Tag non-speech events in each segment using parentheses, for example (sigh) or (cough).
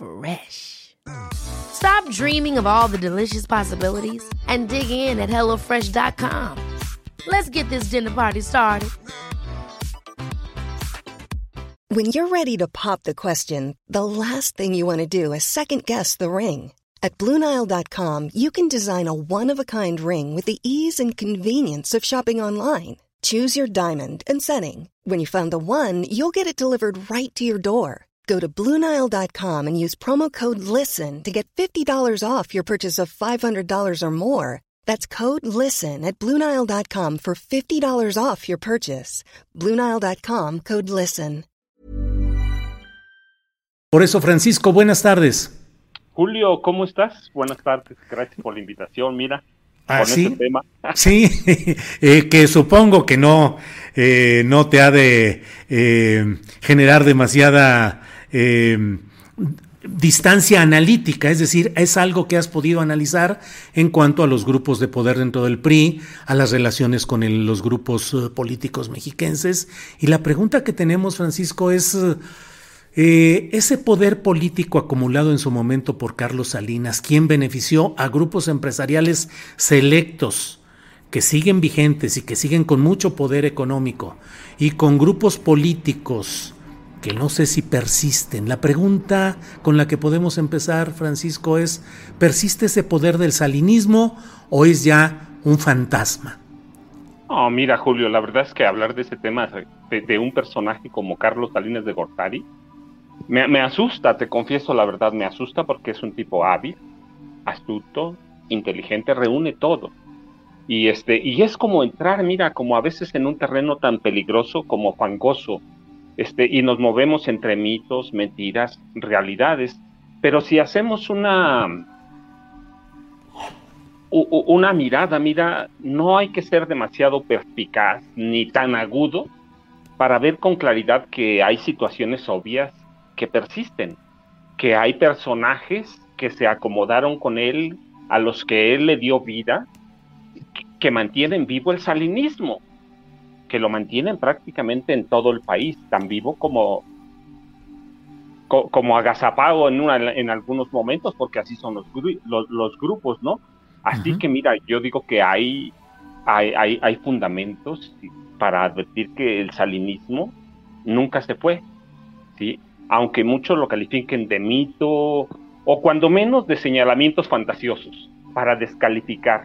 Fresh. Stop dreaming of all the delicious possibilities and dig in at HelloFresh.com. Let's get this dinner party started. When you're ready to pop the question, the last thing you want to do is second guess the ring. At Bluenile.com, you can design a one of a kind ring with the ease and convenience of shopping online. Choose your diamond and setting. When you find the one, you'll get it delivered right to your door. Go to Bluenile.com and use promo code LISTEN to get $50 off your purchase of $500 or more. That's code LISTEN at Bluenile.com for $50 off your purchase. Bluenile.com code LISTEN. Por eso, Francisco, buenas tardes. Julio, ¿cómo estás? Buenas tardes, gracias por la invitación. Mira, ¿Ah, con sí? este tema. (laughs) Sí, (laughs) eh, que supongo que no, eh, no te ha de eh, generar demasiada eh, distancia analítica, es decir, es algo que has podido analizar en cuanto a los grupos de poder dentro del PRI, a las relaciones con los grupos eh, políticos mexiquenses. Y la pregunta que tenemos, Francisco, es... eh, eh, ese poder político acumulado en su momento por Carlos Salinas, quien benefició a grupos empresariales selectos que siguen vigentes y que siguen con mucho poder económico y con grupos políticos que no sé si persisten. La pregunta con la que podemos empezar, Francisco, es, ¿persiste ese poder del salinismo o es ya un fantasma? No, mira, Julio, la verdad es que hablar de ese tema de, de un personaje como Carlos Salinas de Gortari me, me asusta, te confieso la verdad, me asusta porque es un tipo hábil, astuto, inteligente, reúne todo. Y este, y es como entrar, mira, como a veces en un terreno tan peligroso como fangoso, este, y nos movemos entre mitos, mentiras, realidades. Pero si hacemos una, una mirada, mira, no hay que ser demasiado perspicaz ni tan agudo para ver con claridad que hay situaciones obvias que persisten, que hay personajes que se acomodaron con él, a los que él le dio vida, que mantienen vivo el salinismo, que lo mantienen prácticamente en todo el país, tan vivo como co- como agazapado en, una- en algunos momentos, porque así son los, los, los grupos, ¿no? Así Ujú. que mira, yo digo que hay, hay, hay, hay fundamentos para advertir que el salinismo nunca se fue, ¿sí? Aunque muchos lo califiquen de mito o cuando menos de señalamientos fantasiosos para descalificar,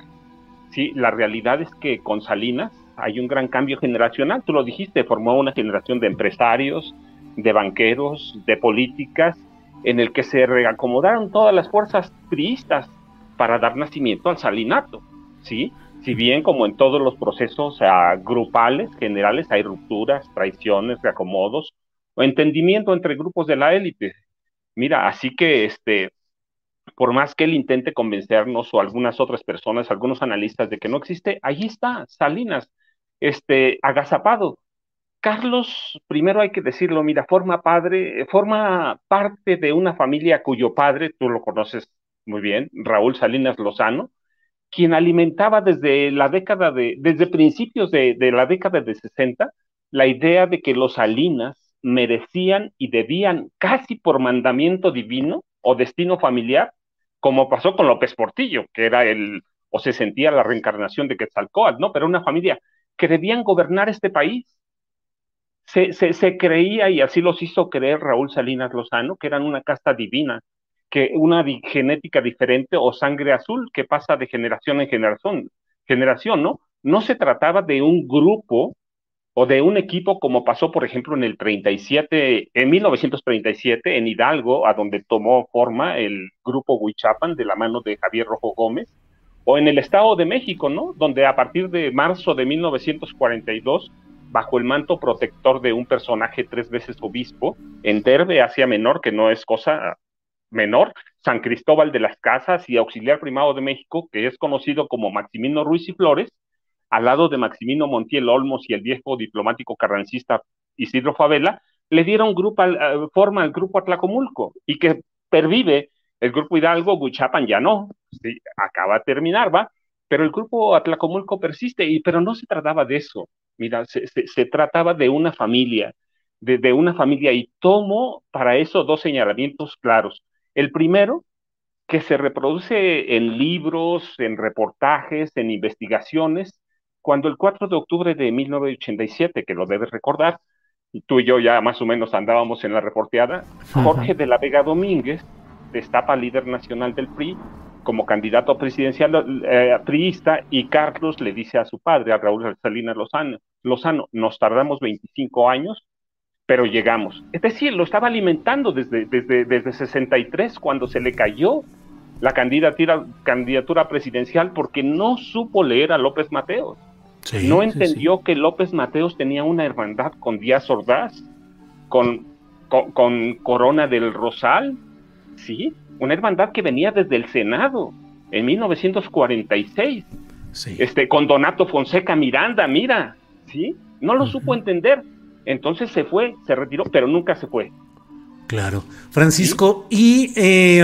¿sí? La realidad es que con Salinas hay un gran cambio generacional, tú lo dijiste, formó una generación de empresarios, de banqueros, de políticas, en el que se reacomodaron todas las fuerzas priistas para dar nacimiento al salinato, ¿sí? Si bien como en todos los procesos ah, grupales, generales, hay rupturas, traiciones, reacomodos o entendimiento entre grupos de la élite. Mira, así que este, por más que él intente convencernos o algunas otras personas, algunos analistas de que no existe, ahí está Salinas, este, agazapado. Carlos, primero hay que decirlo, mira, forma padre, forma parte de una familia cuyo padre, tú lo conoces muy bien, Raúl Salinas Lozano, quien alimentaba desde la década de, desde principios de, de la década de 60, la idea de que los Salinas merecían y debían casi por mandamiento divino o destino familiar, como pasó con López Portillo, que era el, o se sentía la reencarnación de Quetzalcóatl, ¿no? Pero una familia que debían gobernar este país. Se, se, creía, y así los hizo creer Raúl Salinas Lozano, que eran una casta divina, que una genética diferente o sangre azul que pasa de generación en generación, generación, ¿no? No se trataba de un grupo o de un equipo como pasó, por ejemplo, en el 37, en 1937, en Hidalgo, a donde tomó forma el grupo Huichapan de la mano de Javier Rojo Gómez, o en el Estado de México, ¿no? Donde a partir de marzo de 1942, bajo el manto protector de un personaje tres veces obispo, en Derbe, Asia Menor, que no es cosa menor, San Cristóbal de las Casas y auxiliar primado de México, que es conocido como Maximino Ruiz y Flores, al lado de Maximino Montiel Olmos y el viejo diplomático carrancista Isidro Favela, le dieron grupo, uh, forma al grupo Atlacomulco y que pervive el grupo Hidalgo, Guchapan ya no, sí, acaba de terminar, ¿va? Pero el grupo Atlacomulco persiste, y, pero no se trataba de eso, mira, se, se, se trataba de una familia, de, de, una familia, y tomo para eso dos señalamientos claros. El primero, que se reproduce en libros, en reportajes, en investigaciones, cuando el 4 de octubre de 1987, que lo debes recordar, tú y yo ya más o menos andábamos en la reporteada, Jorge de la Vega Domínguez destapa líder nacional del PRI como candidato presidencial eh, priista y Carlos le dice a su padre, a Raúl Salinas Lozano, Lozano, nos tardamos 25 años, pero llegamos. Es decir, lo estaba alimentando desde, desde, desde 63 cuando se le cayó la candidatura, candidatura presidencial porque no supo leer a López Mateos. Sí, no entendió sí, sí. que López Mateos tenía una hermandad con Díaz Ordaz, con, con, con Corona del Rosal, sí, una hermandad que venía desde el Senado en 1946, sí. este, con Donato Fonseca Miranda, mira, ¿sí? No lo uh -huh. supo entender. Entonces se fue, se retiró, pero nunca se fue. Claro. Francisco, ¿y eh,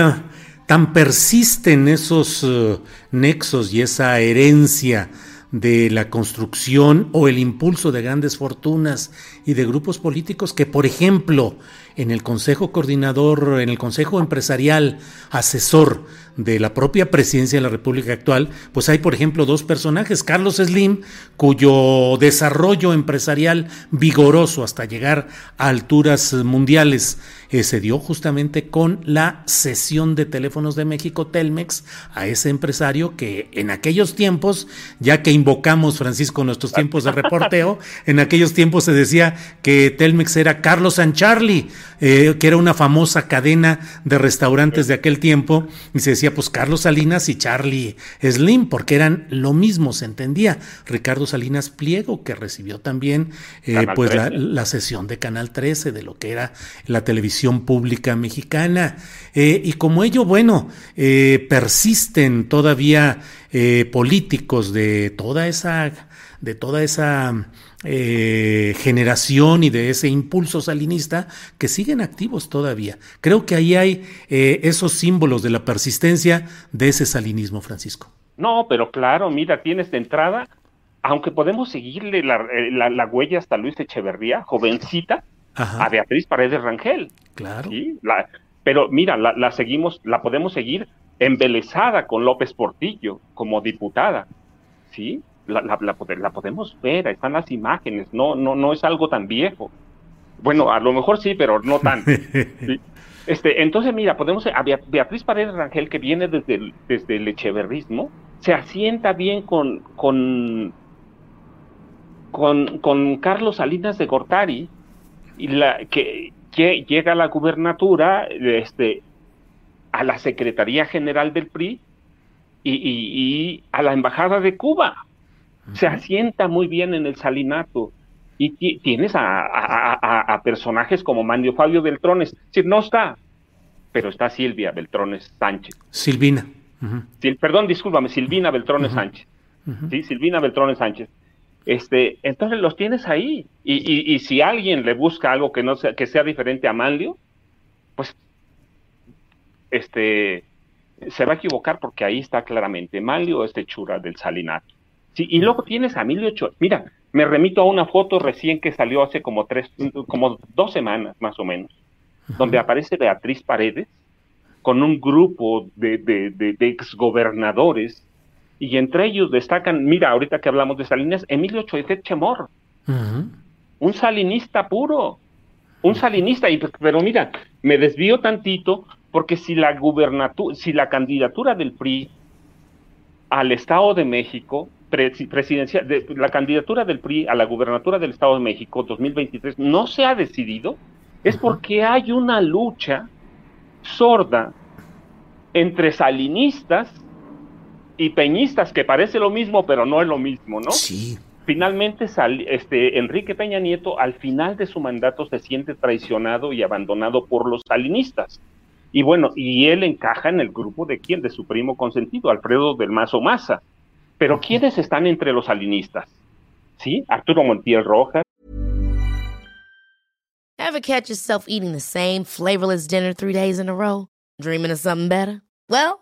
tan persisten esos uh, nexos y esa herencia de la construcción o el impulso de grandes fortunas y de grupos políticos que, por ejemplo, en el Consejo Coordinador, en el Consejo Empresarial Asesor de la propia presidencia de la República actual, pues hay, por ejemplo, dos personajes, Carlos Slim, cuyo desarrollo empresarial vigoroso hasta llegar a alturas mundiales eh, se dio justamente con la cesión de teléfonos de México, Telmex, a ese empresario que en aquellos tiempos, ya que invocamos, Francisco, nuestros tiempos de reporteo, (laughs) en aquellos tiempos se decía que Telmex era Carlos San Charlie, eh, que era una famosa cadena de restaurantes de aquel tiempo, y se decía pues Carlos Salinas y Charlie Slim, porque eran lo mismo, se entendía. Ricardo Salinas Pliego, que recibió también eh, pues la, la, sesión de Canal 13 de lo que era la televisión pública mexicana. Eh, y como ello, bueno, eh, persisten todavía políticos de toda esa, de toda esa eh, generación y de ese impulso salinista que siguen activos todavía. Creo que ahí hay eh, esos símbolos de la persistencia de ese salinismo, Francisco. No, pero claro, mira, tienes de entrada, aunque podemos seguirle la, eh, la, la huella hasta Luis Echeverría, jovencita, Ajá. a Beatriz Paredes Rangel. Claro. ¿sí? La, pero mira, la, la seguimos, la podemos seguir embelesada con López Portillo como diputada, ¿sí? la, podemos ver, están las imágenes, no, no, no es algo tan viejo. Bueno, a lo mejor sí, pero no tanto. (laughs) ¿sí? Este, entonces, mira, podemos a Beatriz Paredes Rangel, que viene desde el, desde el echeverrismo, se asienta bien con, con, con, con Carlos Salinas de Gortari, la, que, que llega a la gubernatura, este, a la Secretaría General del PRI y, y, y a la Embajada de Cuba se asienta muy bien en el salinato. Y tienes a, a, a, a personajes como Mandio Fabio Beltrones. No está, pero está Silvia Beltrones Sánchez. Silvina. Uh -huh. Sil, perdón, discúlpame, Silvina Beltrones uh -huh. Sánchez. Sí, Silvina Beltrones Sánchez. Este, entonces los tienes ahí. Y, y, y, si alguien le busca algo que no sea, que sea diferente a Manlio, pues este se va a equivocar porque ahí está claramente. Manlio es de Chura del Salinato. Sí, y luego tienes a Emilio Ochoa. Mira, me remito a una foto recién que salió hace como tres, como dos semanas más o menos, donde aparece Beatriz Paredes con un grupo de, de, de, de, exgobernadores y entre ellos destacan, mira, ahorita que hablamos de Salinas, Emilio Choiset Chemor, uh -huh. un salinista puro, un salinista, y, pero mira, me desvío tantito porque si la gubernatura, si la candidatura del PRI al Estado de México presidencial, de, la candidatura del PRI a la gubernatura del Estado de México 2023 no se ha decidido, es porque hay una lucha sorda entre salinistas y peñistas, que parece lo mismo, pero no es lo mismo, ¿no? Sí. Finalmente, sal, este, Enrique Peña Nieto, al final de su mandato, se siente traicionado y abandonado por los salinistas. Y bueno, y él encaja en el grupo de quién, de su primo consentido, Alfredo del Mazo Maza. Pero ¿quiénes están entre los salinistas? ¿Sí? Arturo Montiel Rojas. Ever catch yourself eating the same flavorless dinner three days in a row? Dreaming of something better? Well,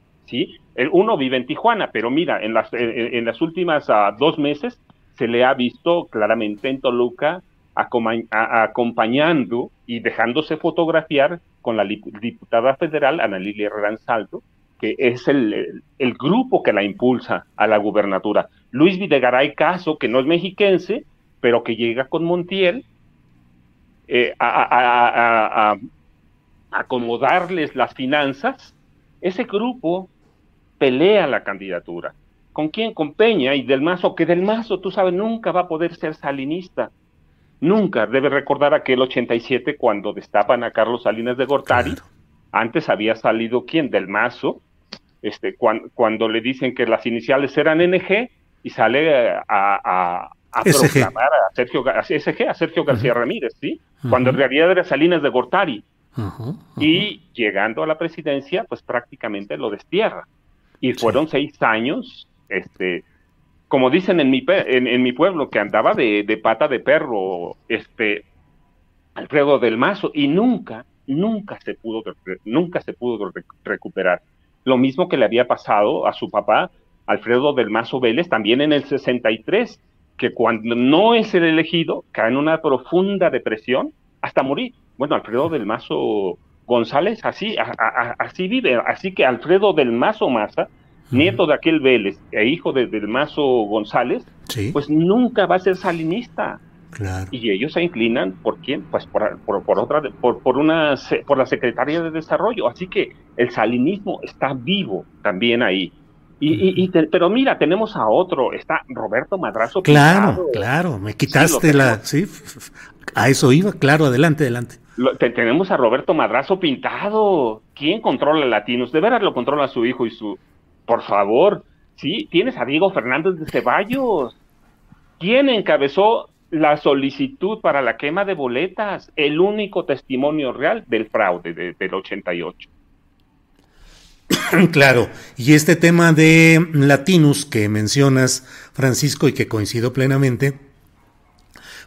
¿sí? El uno vive en Tijuana, pero mira, en las, últimas uh, dos meses se le ha visto claramente en Toluca acompañando y dejándose fotografiar con la diputada federal Ana Lilia Ransaldo, que es el, grupo que la impulsa a la gubernatura. Luis Videgaray Caso, que no es mexiquense, pero que llega con Montiel eh, a, acomodarles las finanzas, ese grupo pelea la candidatura. ¿Con quién? Con Peña y Del Mazo, que Del Mazo, tú sabes, nunca va a poder ser salinista. Nunca. Debe recordar aquel 87 cuando destapan a Carlos Salinas de Gortari. Antes había salido quién? Del Mazo. Este, cuando, le dicen que las iniciales eran NG y sale a, proclamar a Sergio, SG, a Sergio García Ramírez, ¿sí? Cuando en realidad era Salinas de Gortari. Y llegando a la presidencia, pues prácticamente lo destierra. Y fueron seis años, este, como dicen en mi, en, mi pueblo, que andaba de, pata de perro, este, Alfredo del Mazo, y nunca, nunca se pudo, nunca se pudo recuperar. Lo mismo que le había pasado a su papá, Alfredo del Mazo Vélez, también en el 63, que cuando no es el elegido, cae en una profunda depresión hasta morir. Bueno, Alfredo del Mazo González así, así vive. Así que Alfredo del Mazo Maza, nieto de aquel Vélez e hijo de, del Mazo González, pues nunca va a ser salinista. Y ellos se inclinan por quién, pues por, por, otra, por, por una, por la Secretaría de Desarrollo. Así que el salinismo está vivo también ahí. Y, y, pero mira, tenemos a otro, está Roberto Madrazo. Claro, claro, me quitaste la, sí, a eso iba, claro, adelante, adelante tenemos a Roberto Madrazo pintado. ¿Quién controla Latinos? De veras lo controla su hijo y su... Por favor, sí, tienes a Diego Fernández de Ceballos. ¿Quién encabezó la solicitud para la quema de boletas? El único testimonio real del fraude del 88. (coughs) Claro, y este tema de Latinos que mencionas, Francisco, y que coincido plenamente,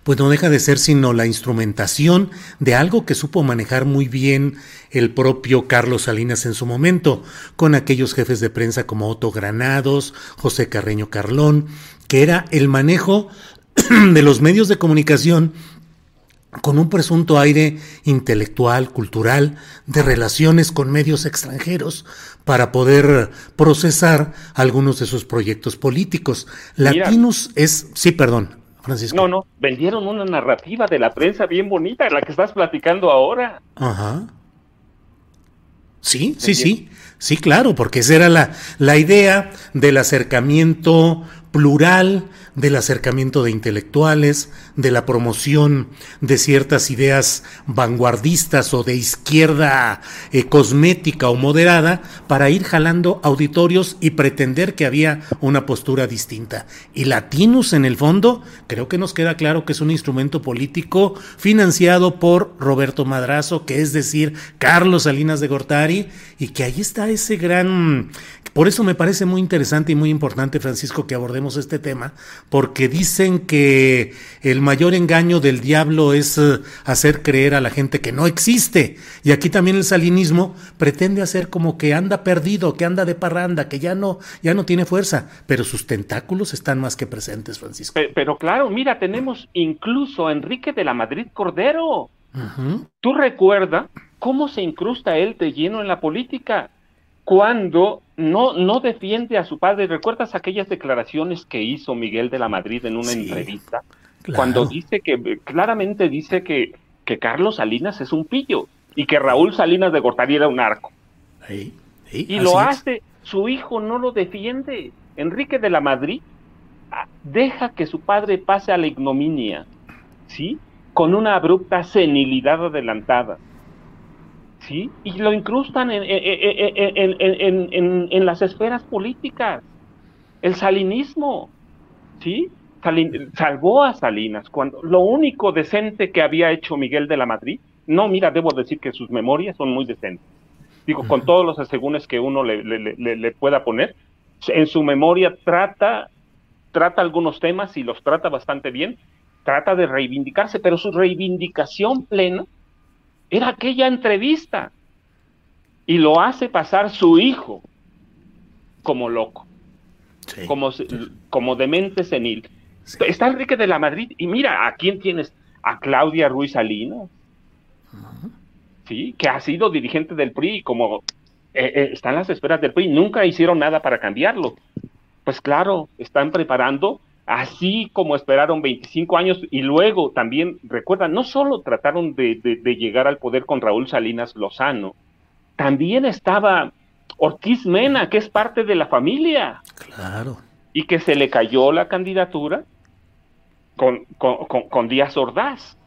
pues no deja de ser sino la instrumentación de algo que supo manejar muy bien el propio Carlos Salinas en su momento, con aquellos jefes de prensa como Otto Granados, José Carreño Carlón, que era el manejo (clears throat) de los medios de comunicación con un presunto aire intelectual, cultural, de relaciones con medios extranjeros, para poder procesar algunos de sus proyectos políticos. Latinus es, sí, perdón, no, no, vendieron una narrativa de la prensa bien bonita, la que estás platicando ahora. Ajá. Sí, sí, sí, sí, claro, porque esa era la, la idea del acercamiento plural, del acercamiento de intelectuales, de la promoción de ciertas ideas vanguardistas o de izquierda eh, cosmética o moderada para ir jalando auditorios y pretender que había una postura distinta. Y Latinus, en el fondo, creo que nos queda claro que es un instrumento político financiado por Roberto Madrazo, que es decir, Carlos Salinas de Gortari, y que ahí está ese gran Por eso me parece muy interesante y muy importante, Francisco, que abordemos este tema, porque dicen que el mayor engaño del diablo es eh, hacer creer a la gente que no existe. Y aquí también el salinismo pretende hacer como que anda perdido, que anda de parranda, que ya no, ya no tiene fuerza, pero sus tentáculos están más que presentes, Francisco. Pero, pero claro, mira, tenemos incluso a Enrique de la Madrid Cordero. Tú recuerda cómo se incrusta él de lleno en la política cuando no, no defiende a su padre. ¿Recuerdas aquellas declaraciones que hizo Miguel de la Madrid en una entrevista? Cuando dice que, claramente dice que, que Carlos Salinas es un pillo y que Raúl Salinas de Gortari era un arco. y lo hace, su hijo no lo defiende. Enrique de la Madrid ah, deja que su padre pase a la ignominia, ¿sí? Con una abrupta senilidad adelantada. ¿Sí? Y lo incrustan en, en, las esferas políticas. El salinismo, ¿sí? salvó a Salinas cuando lo único decente que había hecho Miguel de la Madrid, no, mira, debo decir que sus memorias son muy decentes. Digo, con todos los asegúnes que uno le, le, pueda poner, en su memoria trata, trata algunos temas y los trata bastante bien, trata de reivindicarse, pero su reivindicación plena era aquella entrevista. Y lo hace pasar su hijo como loco, como, como demente senil. Está Enrique de la Madrid y mira, ¿a quién tienes? A Claudia Ruiz Salinas, ¿sí? que ha sido dirigente del PRI, como eh, eh, está en las esperas del PRI, nunca hicieron nada para cambiarlo. Pues claro, están preparando así como esperaron 25 años y luego también, recuerda, no solo trataron de, llegar al poder con Raúl Salinas Lozano, también estaba Ortiz Mena, que es parte de la familia. Claro. Y que se le cayó la candidatura con, con, Díaz Ordaz.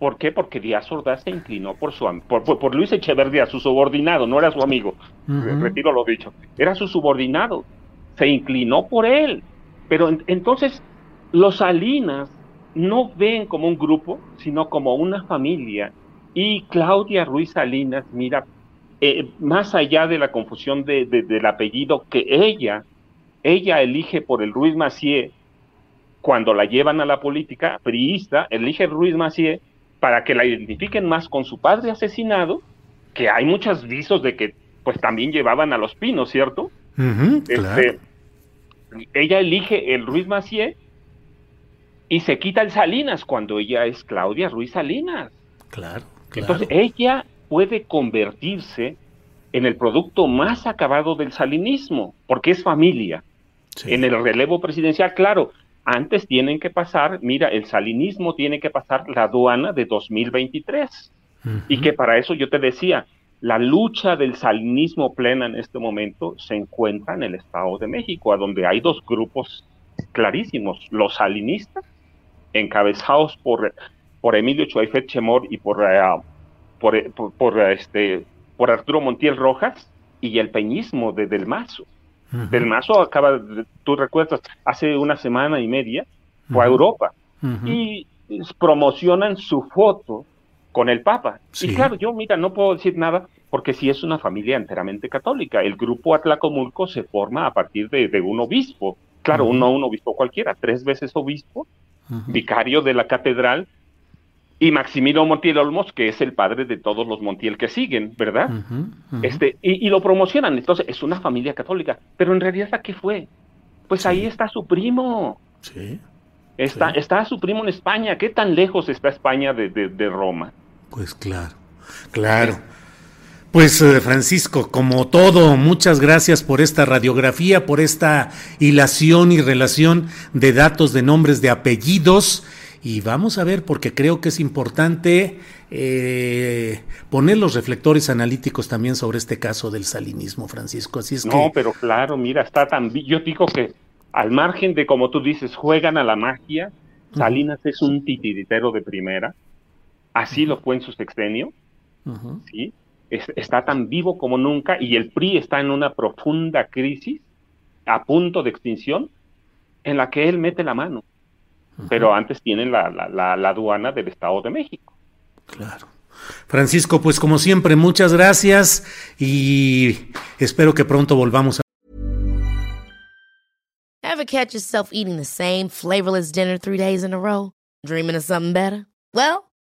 ¿Por qué? Porque Díaz Ordaz se inclinó por, su, por, Luis Echeverría, su subordinado, no era su amigo. Retiro lo dicho. Era su subordinado. Se inclinó por él pero entonces los Salinas no ven como un grupo, sino como una familia. Y Claudia Ruiz Salinas, mira, eh, más allá de la confusión de, del apellido que ella, ella elige por el Ruiz Macié, cuando la llevan a la política priista, elige Ruiz Macié para que la identifiquen más con su padre asesinado, que hay muchos visos de que pues también llevaban a los pinos, ¿cierto? Este, ella elige el Ruiz Macié y se quita el Salinas cuando ella es Claudia Ruiz Salinas. Claro, Entonces ella puede convertirse en el producto más acabado del salinismo, porque es familia. En el relevo presidencial, claro, antes tienen que pasar, mira, el salinismo tiene que pasar la aduana de 2023. Y que para eso yo te decía, la lucha del salinismo plena en este momento se encuentra en el Estado de México, a donde hay dos grupos clarísimos, los salinistas, encabezados por, por Emilio Chuaifet Chemor y por, eh, por, este, por Arturo Montiel Rojas, y el peñismo de Del Mazo. Del Mazo acaba, tú recuerdas, hace una semana y media fue a Europa y promocionan su foto con el Papa. Y claro, yo, mira, no puedo decir nada porque si es una familia enteramente católica. El grupo Atlacomulco se forma a partir de, un obispo. Claro, no un obispo cualquiera, tres veces obispo, vicario de la catedral, y Maximiliano Montiel Olmos, que es el padre de todos los Montiel que siguen, ¿verdad? Este, y, lo promocionan. Entonces, es una familia católica. Pero en realidad, ¿a qué fue? Pues ahí está su primo. Sí. Está, está su primo en España. ¿Qué tan lejos está España de, de Roma? Pues claro, claro. Pues eh, Francisco, como todo, muchas gracias por esta radiografía, por esta hilación y relación de datos, de nombres, de apellidos. Y vamos a ver, porque creo que es importante eh, poner los reflectores analíticos también sobre este caso del salinismo, Francisco. Así es no, pero claro, mira, está tan. Yo digo que al margen de, como tú dices, juegan a la magia, Salinas es un titiritero de primera Así lo fue en su sexenio, ¿sí? está tan vivo como nunca y el PRI está en una profunda crisis, a punto de extinción, en la que él mete la mano. Pero antes tienen la, la aduana del Estado de México. Claro. Francisco, pues como siempre, muchas gracias y espero que pronto volvamos a Ever catch yourself eating the same flavorless dinner three days in a row? Dreaming of something better? Well,